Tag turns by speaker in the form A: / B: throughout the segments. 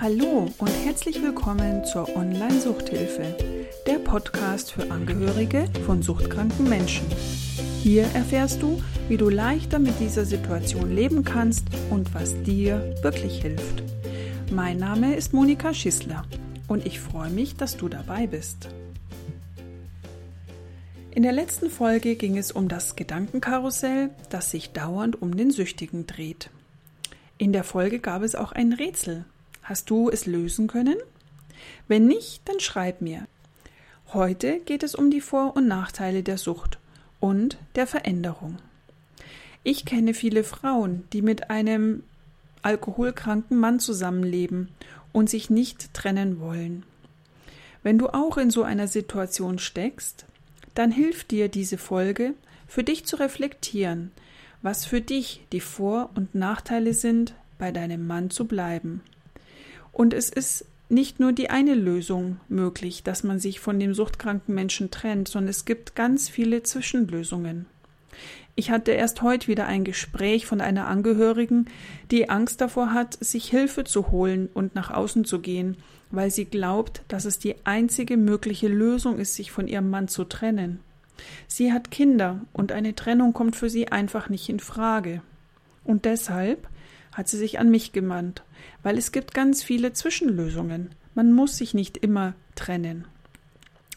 A: Hallo und herzlich willkommen zur Online-Suchthilfe, der Podcast für Angehörige von suchtkranken Menschen. Hier erfährst du, wie du leichter mit dieser Situation leben kannst und was dir wirklich hilft. Mein Name ist Monika Schissler und ich freue mich, dass du dabei bist. In der letzten Folge ging es um das Gedankenkarussell, das sich dauernd um den Süchtigen dreht. In der Folge gab es auch ein Rätsel. Hast du es lösen können? Wenn nicht, dann schreib mir. Heute geht es um die Vor- und Nachteile der Sucht und der Veränderung. Ich kenne viele Frauen, die mit einem alkoholkranken Mann zusammenleben und sich nicht trennen wollen. Wenn du auch in so einer Situation steckst, dann hilft dir diese Folge, für dich zu reflektieren, was für dich die Vor- und Nachteile sind, bei deinem Mann zu bleiben. Und es ist nicht nur die eine Lösung möglich, dass man sich von dem suchtkranken Menschen trennt, sondern es gibt ganz viele Zwischenlösungen. Ich hatte erst heute wieder ein Gespräch von einer Angehörigen, die Angst davor hat, sich Hilfe zu holen und nach außen zu gehen, weil sie glaubt, dass es die einzige mögliche Lösung ist, sich von ihrem Mann zu trennen. Sie hat Kinder und eine Trennung kommt für sie einfach nicht in Frage. Und deshalb hat sie sich an mich gewandt, weil es gibt ganz viele Zwischenlösungen. Man muss sich nicht immer trennen.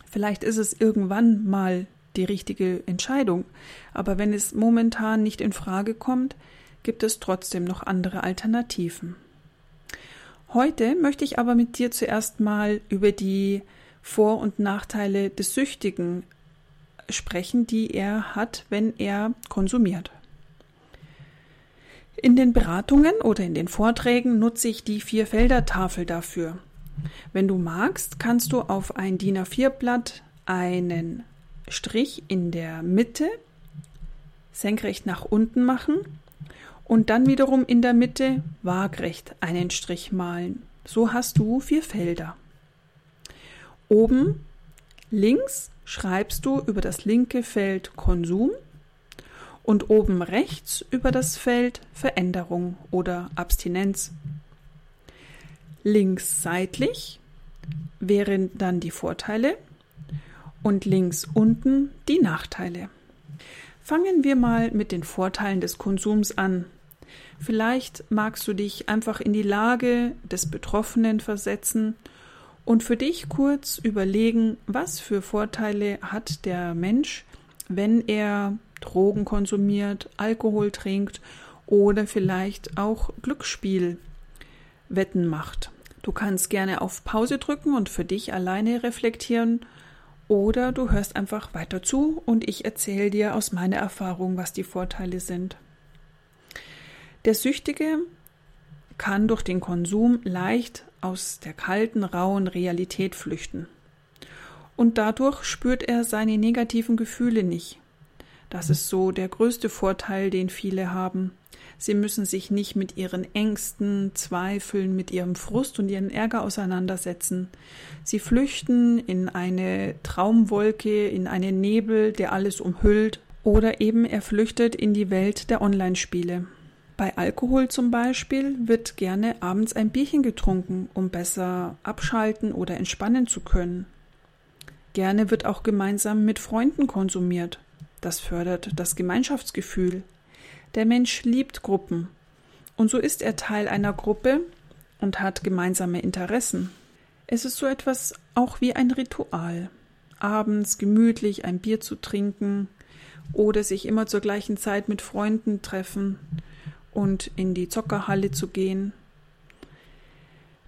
A: Vielleicht ist es irgendwann mal die richtige Entscheidung, aber wenn es momentan nicht in Frage kommt, gibt es trotzdem noch andere Alternativen. Heute möchte ich aber mit dir zuerst mal über die Vor- und Nachteile des Süchtigen sprechen, die er hat, wenn er konsumiert. In den Beratungen oder in den Vorträgen nutze ich die Vier-Felder-Tafel dafür. Wenn du magst, kannst du auf ein DIN A4-Blatt einen Strich in der Mitte senkrecht nach unten machen und dann wiederum in der Mitte waagrecht einen Strich malen. So hast du vier Felder. Oben links schreibst du über das linke Feld Konsum und oben rechts über das Feld Veränderung oder Abstinenz. Links seitlich wären dann die Vorteile und links unten die Nachteile. Fangen wir mal mit den Vorteilen des Konsums an. Vielleicht magst du dich einfach in die Lage des Betroffenen versetzen und für dich kurz überlegen, was für Vorteile hat der Mensch, wenn er Drogen konsumiert, Alkohol trinkt oder vielleicht auch Glücksspielwetten macht. Du kannst gerne auf Pause drücken und für dich alleine reflektieren oder du hörst einfach weiter zu und ich erzähle dir aus meiner Erfahrung, was die Vorteile sind. Der Süchtige kann durch den Konsum leicht aus der kalten, rauen Realität flüchten. Und dadurch spürt er seine negativen Gefühle nicht. Das ist so der größte Vorteil, den viele haben. Sie müssen sich nicht mit ihren Ängsten, Zweifeln, mit ihrem Frust und ihren Ärger auseinandersetzen. Sie flüchten in eine Traumwolke, in einen Nebel, der alles umhüllt, oder eben er flüchtet in die Welt der Online-Spiele. Bei Alkohol zum Beispiel wird gerne abends ein Bierchen getrunken, um besser abschalten oder entspannen zu können. Gerne wird auch gemeinsam mit Freunden konsumiert. Das fördert das Gemeinschaftsgefühl. Der Mensch liebt Gruppen. Und so ist er Teil einer Gruppe und hat gemeinsame Interessen. Es ist so etwas auch wie ein Ritual. Abends gemütlich ein Bier zu trinken oder sich immer zur gleichen Zeit mit Freunden treffen und in die Zockerhalle zu gehen.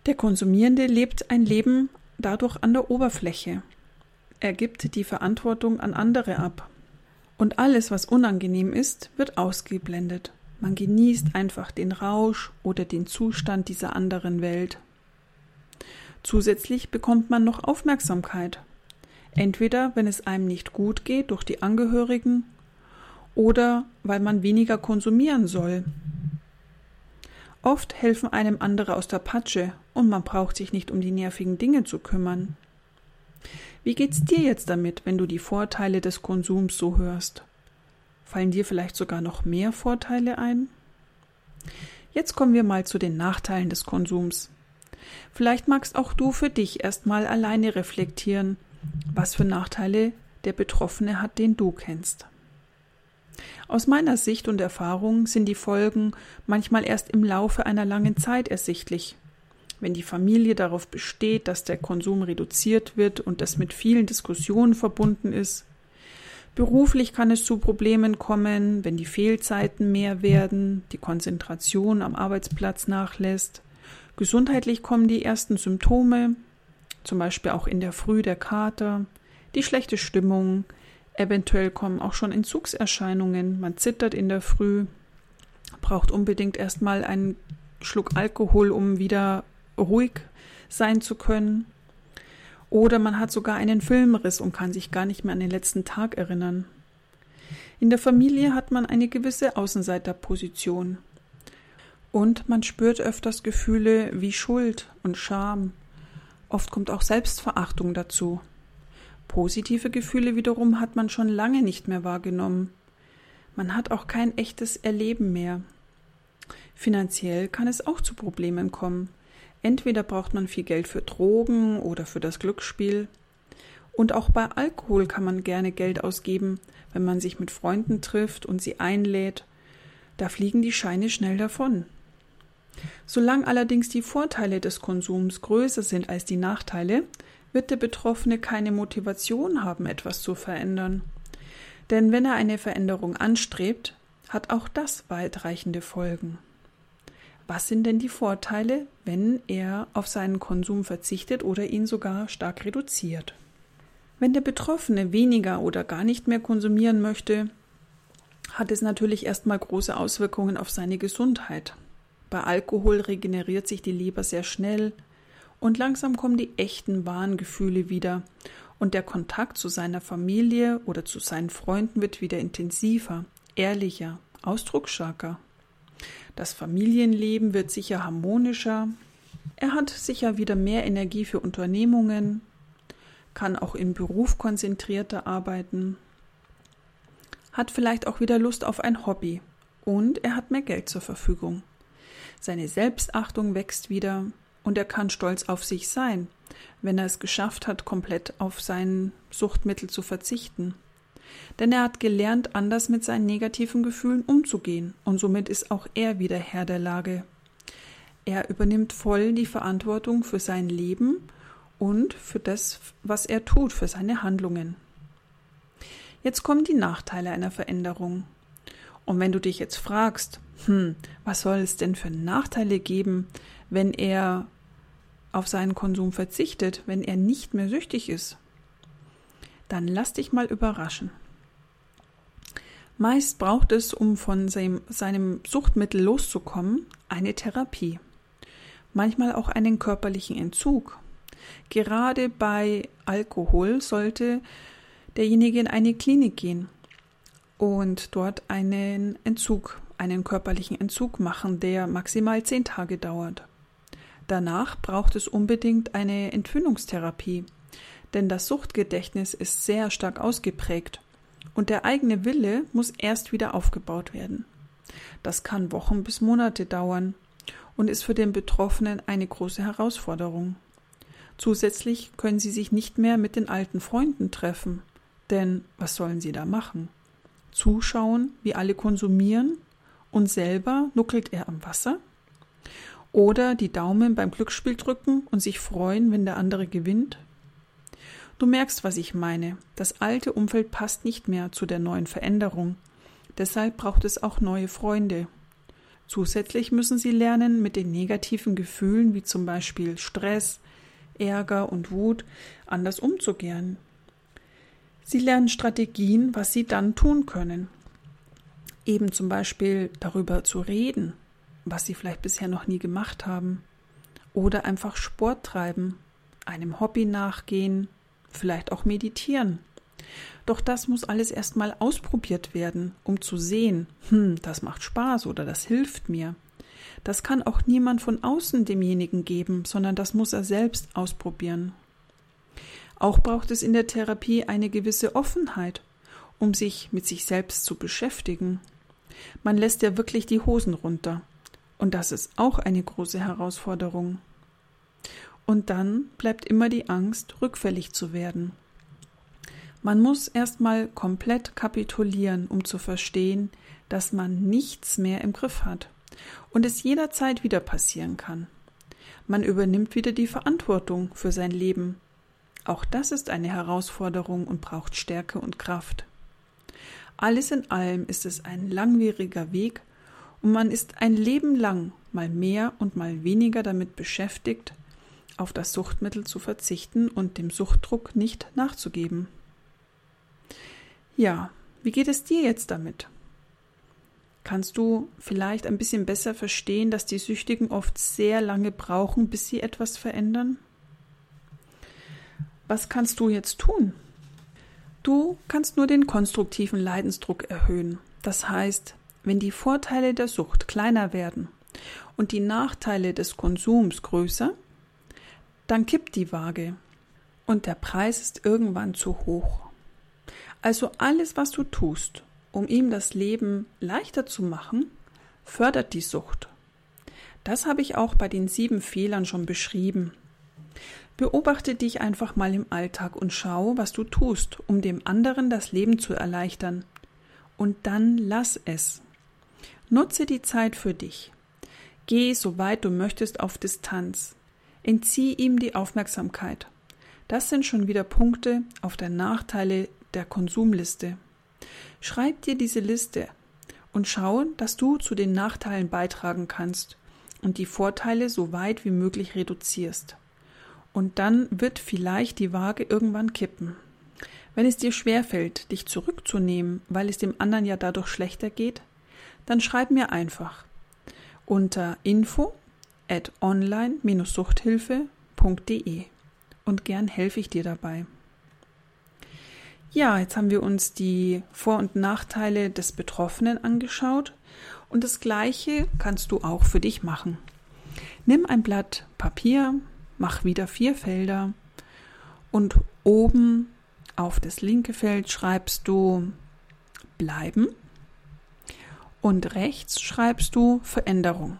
A: Der Konsumierende lebt ein Leben dadurch an der Oberfläche. Er gibt die Verantwortung an andere ab. Und alles, was unangenehm ist, wird ausgeblendet. Man genießt einfach den Rausch oder den Zustand dieser anderen Welt. Zusätzlich bekommt man noch Aufmerksamkeit. Entweder wenn es einem nicht gut geht durch die Angehörigen oder weil man weniger konsumieren soll. Oft helfen einem andere aus der Patsche und man braucht sich nicht um die nervigen Dinge zu kümmern. Wie geht's dir jetzt damit, wenn du die Vorteile des Konsums so hörst? Fallen dir vielleicht sogar noch mehr Vorteile ein? Jetzt kommen wir mal zu den Nachteilen des Konsums. Vielleicht magst auch du für dich erstmal alleine reflektieren, was für Nachteile der Betroffene hat, den du kennst. Aus meiner Sicht und Erfahrung sind die Folgen manchmal erst im Laufe einer langen Zeit ersichtlich. Wenn die Familie darauf besteht, dass der Konsum reduziert wird und das mit vielen Diskussionen verbunden ist. Beruflich kann es zu Problemen kommen, wenn die Fehlzeiten mehr werden, die Konzentration am Arbeitsplatz nachlässt. Gesundheitlich kommen die ersten Symptome, zum Beispiel auch in der Früh der Kater, die schlechte Stimmung, eventuell kommen auch schon Entzugserscheinungen, man zittert in der Früh, braucht unbedingt erstmal einen Schluck Alkohol, um wieder ruhig sein zu können. Oder man hat sogar einen Filmriss und kann sich gar nicht mehr an den letzten Tag erinnern. In der Familie hat man eine gewisse Außenseiterposition. Und man spürt öfters Gefühle wie Schuld und Scham. Oft kommt auch Selbstverachtung dazu. Positive Gefühle wiederum hat man schon lange nicht mehr wahrgenommen. Man hat auch kein echtes Erleben mehr. Finanziell kann es auch zu Problemen kommen. Entweder braucht man viel Geld für Drogen oder für das Glücksspiel. Und auch bei Alkohol kann man gerne Geld ausgeben, wenn man sich mit Freunden trifft und sie einlädt. Da fliegen die Scheine schnell davon. Solange allerdings die Vorteile des Konsums größer sind als die Nachteile, wird der Betroffene keine Motivation haben, etwas zu verändern. Denn wenn er eine Veränderung anstrebt, hat auch das weitreichende Folgen. Was sind denn die Vorteile, wenn er auf seinen Konsum verzichtet oder ihn sogar stark reduziert? Wenn der Betroffene weniger oder gar nicht mehr konsumieren möchte, hat es natürlich erstmal große Auswirkungen auf seine Gesundheit. Bei Alkohol regeneriert sich die Leber sehr schnell, und langsam kommen die echten wahren Gefühle wieder und der Kontakt zu seiner Familie oder zu seinen Freunden wird wieder intensiver, ehrlicher, ausdrucksstarker. Das Familienleben wird sicher harmonischer. Er hat sicher wieder mehr Energie für Unternehmungen, kann auch im Beruf konzentrierter arbeiten, hat vielleicht auch wieder Lust auf ein Hobby und er hat mehr Geld zur Verfügung. Seine Selbstachtung wächst wieder, und er kann stolz auf sich sein, wenn er es geschafft hat, komplett auf sein Suchtmittel zu verzichten. Denn er hat gelernt, anders mit seinen negativen Gefühlen umzugehen, und somit ist auch er wieder Herr der Lage. Er übernimmt voll die Verantwortung für sein Leben und für das, was er tut, für seine Handlungen. Jetzt kommen die Nachteile einer Veränderung. Und wenn du dich jetzt fragst, hm, was soll es denn für Nachteile geben, wenn er auf seinen Konsum verzichtet, wenn er nicht mehr süchtig ist, dann lass dich mal überraschen. Meist braucht es, um von seinem, Suchtmittel loszukommen, eine Therapie. Manchmal auch einen körperlichen Entzug. Gerade bei Alkohol sollte derjenige in eine Klinik gehen und dort einen Entzug, einen körperlichen Entzug machen, der maximal zehn Tage dauert. Danach braucht es unbedingt eine Entwöhnungstherapie, denn das Suchtgedächtnis ist sehr stark ausgeprägt und der eigene Wille muss erst wieder aufgebaut werden. Das kann Wochen bis Monate dauern und ist für den Betroffenen eine große Herausforderung. Zusätzlich können sie sich nicht mehr mit den alten Freunden treffen, denn was sollen sie da machen? Zuschauen, wie alle konsumieren und selber nuckelt er am Wasser? Oder die Daumen beim Glücksspiel drücken und sich freuen, wenn der andere gewinnt? Du merkst, was ich meine. Das alte Umfeld passt nicht mehr zu der neuen Veränderung. Deshalb braucht es auch neue Freunde. Zusätzlich müssen sie lernen, mit den negativen Gefühlen wie zum Beispiel Stress, Ärger und Wut anders umzugehen. Sie lernen Strategien, was sie dann tun können. Eben zum Beispiel darüber zu reden, was sie vielleicht bisher noch nie gemacht haben. Oder einfach Sport treiben, einem Hobby nachgehen, vielleicht auch meditieren. Doch das muss alles erstmal ausprobiert werden, um zu sehen, hm, das macht Spaß oder das hilft mir. Das kann auch niemand von außen demjenigen geben, sondern das muss er selbst ausprobieren. Auch braucht es in der Therapie eine gewisse Offenheit, um sich mit sich selbst zu beschäftigen. Man lässt ja wirklich die Hosen runter und das ist auch eine große Herausforderung. Und dann bleibt immer die Angst, rückfällig zu werden. Man muss erstmal komplett kapitulieren, um zu verstehen, dass man nichts mehr im Griff hat und es jederzeit wieder passieren kann. Man übernimmt wieder die Verantwortung für sein Leben. Auch das ist eine Herausforderung und braucht Stärke und Kraft. Alles in allem ist es ein langwieriger Weg und man ist ein Leben lang mal mehr und mal weniger damit beschäftigt, auf das Suchtmittel zu verzichten und dem Suchtdruck nicht nachzugeben. Ja, wie geht es dir jetzt damit? Kannst du vielleicht ein bisschen besser verstehen, dass die Süchtigen oft sehr lange brauchen, bis sie etwas verändern? Was kannst du jetzt tun? Du kannst nur den konstruktiven Leidensdruck erhöhen. Das heißt, wenn die Vorteile der Sucht kleiner werden und die Nachteile des Konsums größer, dann kippt die Waage und der Preis ist irgendwann zu hoch. Also alles, was du tust, um ihm das Leben leichter zu machen, fördert die Sucht. Das habe ich auch bei den sieben Fehlern schon beschrieben. Beobachte dich einfach mal im Alltag und schau, was du tust, um dem anderen das Leben zu erleichtern. Und dann lass es. Nutze die Zeit für dich. Geh, soweit du möchtest, auf Distanz. Entzieh ihm die Aufmerksamkeit. Das sind schon wieder Punkte auf der Nachteile der Konsumliste. Schreib dir diese Liste und schau, dass du zu den Nachteilen beitragen kannst und die Vorteile so weit wie möglich reduzierst. Und dann wird vielleicht die Waage irgendwann kippen. Wenn es dir schwerfällt, dich zurückzunehmen, weil es dem anderen ja dadurch schlechter geht, dann schreib mir einfach unter info at online-suchthilfe.de und gern helfe ich dir dabei. Ja, jetzt haben wir uns die Vor- und Nachteile des Betroffenen angeschaut und das Gleiche kannst du auch für dich machen. Nimm ein Blatt Papier, mach wieder vier Felder und oben auf das linke Feld schreibst du bleiben und rechts schreibst du Veränderung.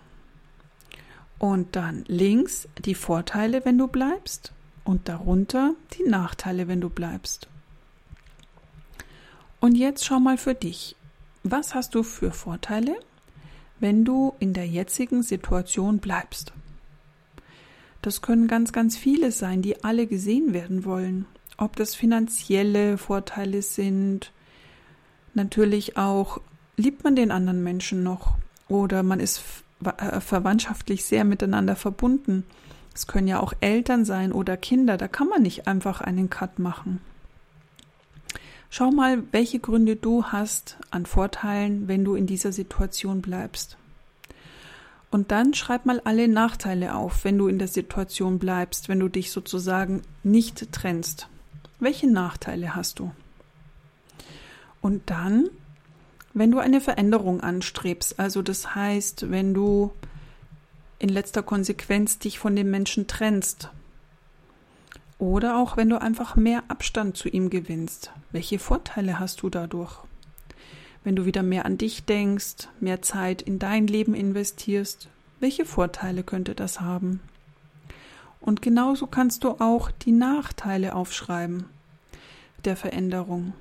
A: Und dann links die Vorteile, wenn du bleibst und darunter die Nachteile, wenn du bleibst. Und jetzt schau mal für dich, was hast du für Vorteile, wenn du in der jetzigen Situation bleibst? Das können ganz, ganz viele sein, die alle gesehen werden wollen. Ob das finanzielle Vorteile sind, natürlich auch, liebt man den anderen Menschen noch oder man ist verwandtschaftlich sehr miteinander verbunden. Es können ja auch Eltern sein oder Kinder, da kann man nicht einfach einen Cut machen. Schau mal, welche Gründe du hast an Vorteilen, wenn du in dieser Situation bleibst. Und dann schreib mal alle Nachteile auf, wenn du in der Situation bleibst, wenn du dich sozusagen nicht trennst. Welche Nachteile hast du? Und dann wenn du eine Veränderung anstrebst, also das heißt, wenn du in letzter Konsequenz dich von dem Menschen trennst, oder auch wenn du einfach mehr Abstand zu ihm gewinnst, welche Vorteile hast du dadurch? Wenn du wieder mehr an dich denkst, mehr Zeit in dein Leben investierst, welche Vorteile könnte das haben? Und genauso kannst du auch die Nachteile aufschreiben der Veränderung.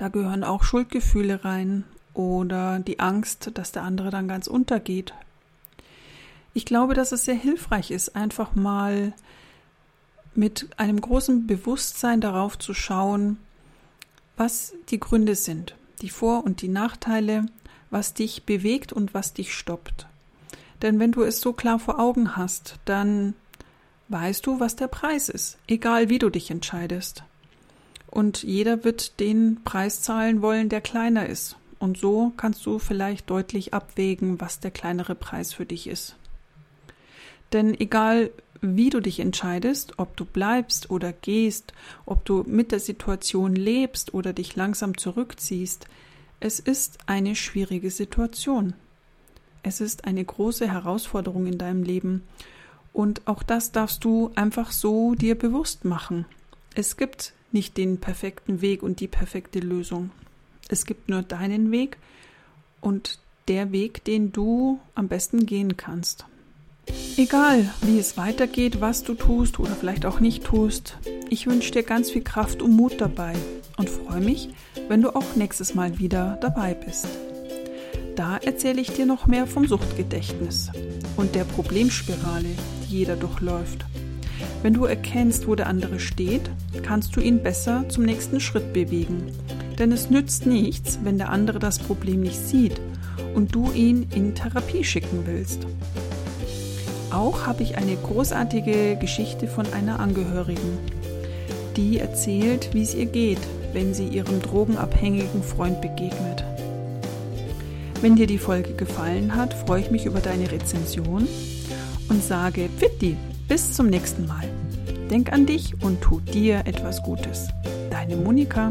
A: Da gehören auch Schuldgefühle rein oder die Angst, dass der andere dann ganz untergeht. Ich glaube, dass es sehr hilfreich ist, einfach mal mit einem großen Bewusstsein darauf zu schauen, was die Gründe sind, die Vor- und die Nachteile, was dich bewegt und was dich stoppt. Denn wenn du es so klar vor Augen hast, dann weißt du, was der Preis ist, egal wie du dich entscheidest. Und jeder wird den Preis zahlen wollen, der kleiner ist. Und so kannst du vielleicht deutlich abwägen, was der kleinere Preis für dich ist. Denn egal wie du dich entscheidest, ob du bleibst oder gehst, ob du mit der Situation lebst oder dich langsam zurückziehst, es ist eine schwierige Situation. Es ist eine große Herausforderung in deinem Leben. Und auch das darfst du einfach so dir bewusst machen. Es gibt nicht den perfekten Weg und die perfekte Lösung. Es gibt nur deinen Weg und der Weg, den du am besten gehen kannst. Egal, wie es weitergeht, was du tust oder vielleicht auch nicht tust, ich wünsche dir ganz viel Kraft und Mut dabei und freue mich, wenn du auch nächstes Mal wieder dabei bist. Da erzähle ich dir noch mehr vom Suchtgedächtnis und der Problemspirale, die jeder durchläuft. Wenn du erkennst, wo der andere steht, kannst du ihn besser zum nächsten Schritt bewegen. Denn es nützt nichts, wenn der andere das Problem nicht sieht und du ihn in Therapie schicken willst. Auch habe ich eine großartige Geschichte von einer Angehörigen, die erzählt, wie es ihr geht, wenn sie ihrem drogenabhängigen Freund begegnet. Wenn dir die Folge gefallen hat, freue ich mich über deine Rezension und sage Pitti, bis zum nächsten Mal. Denk an dich und tu dir etwas Gutes. Deine Monika.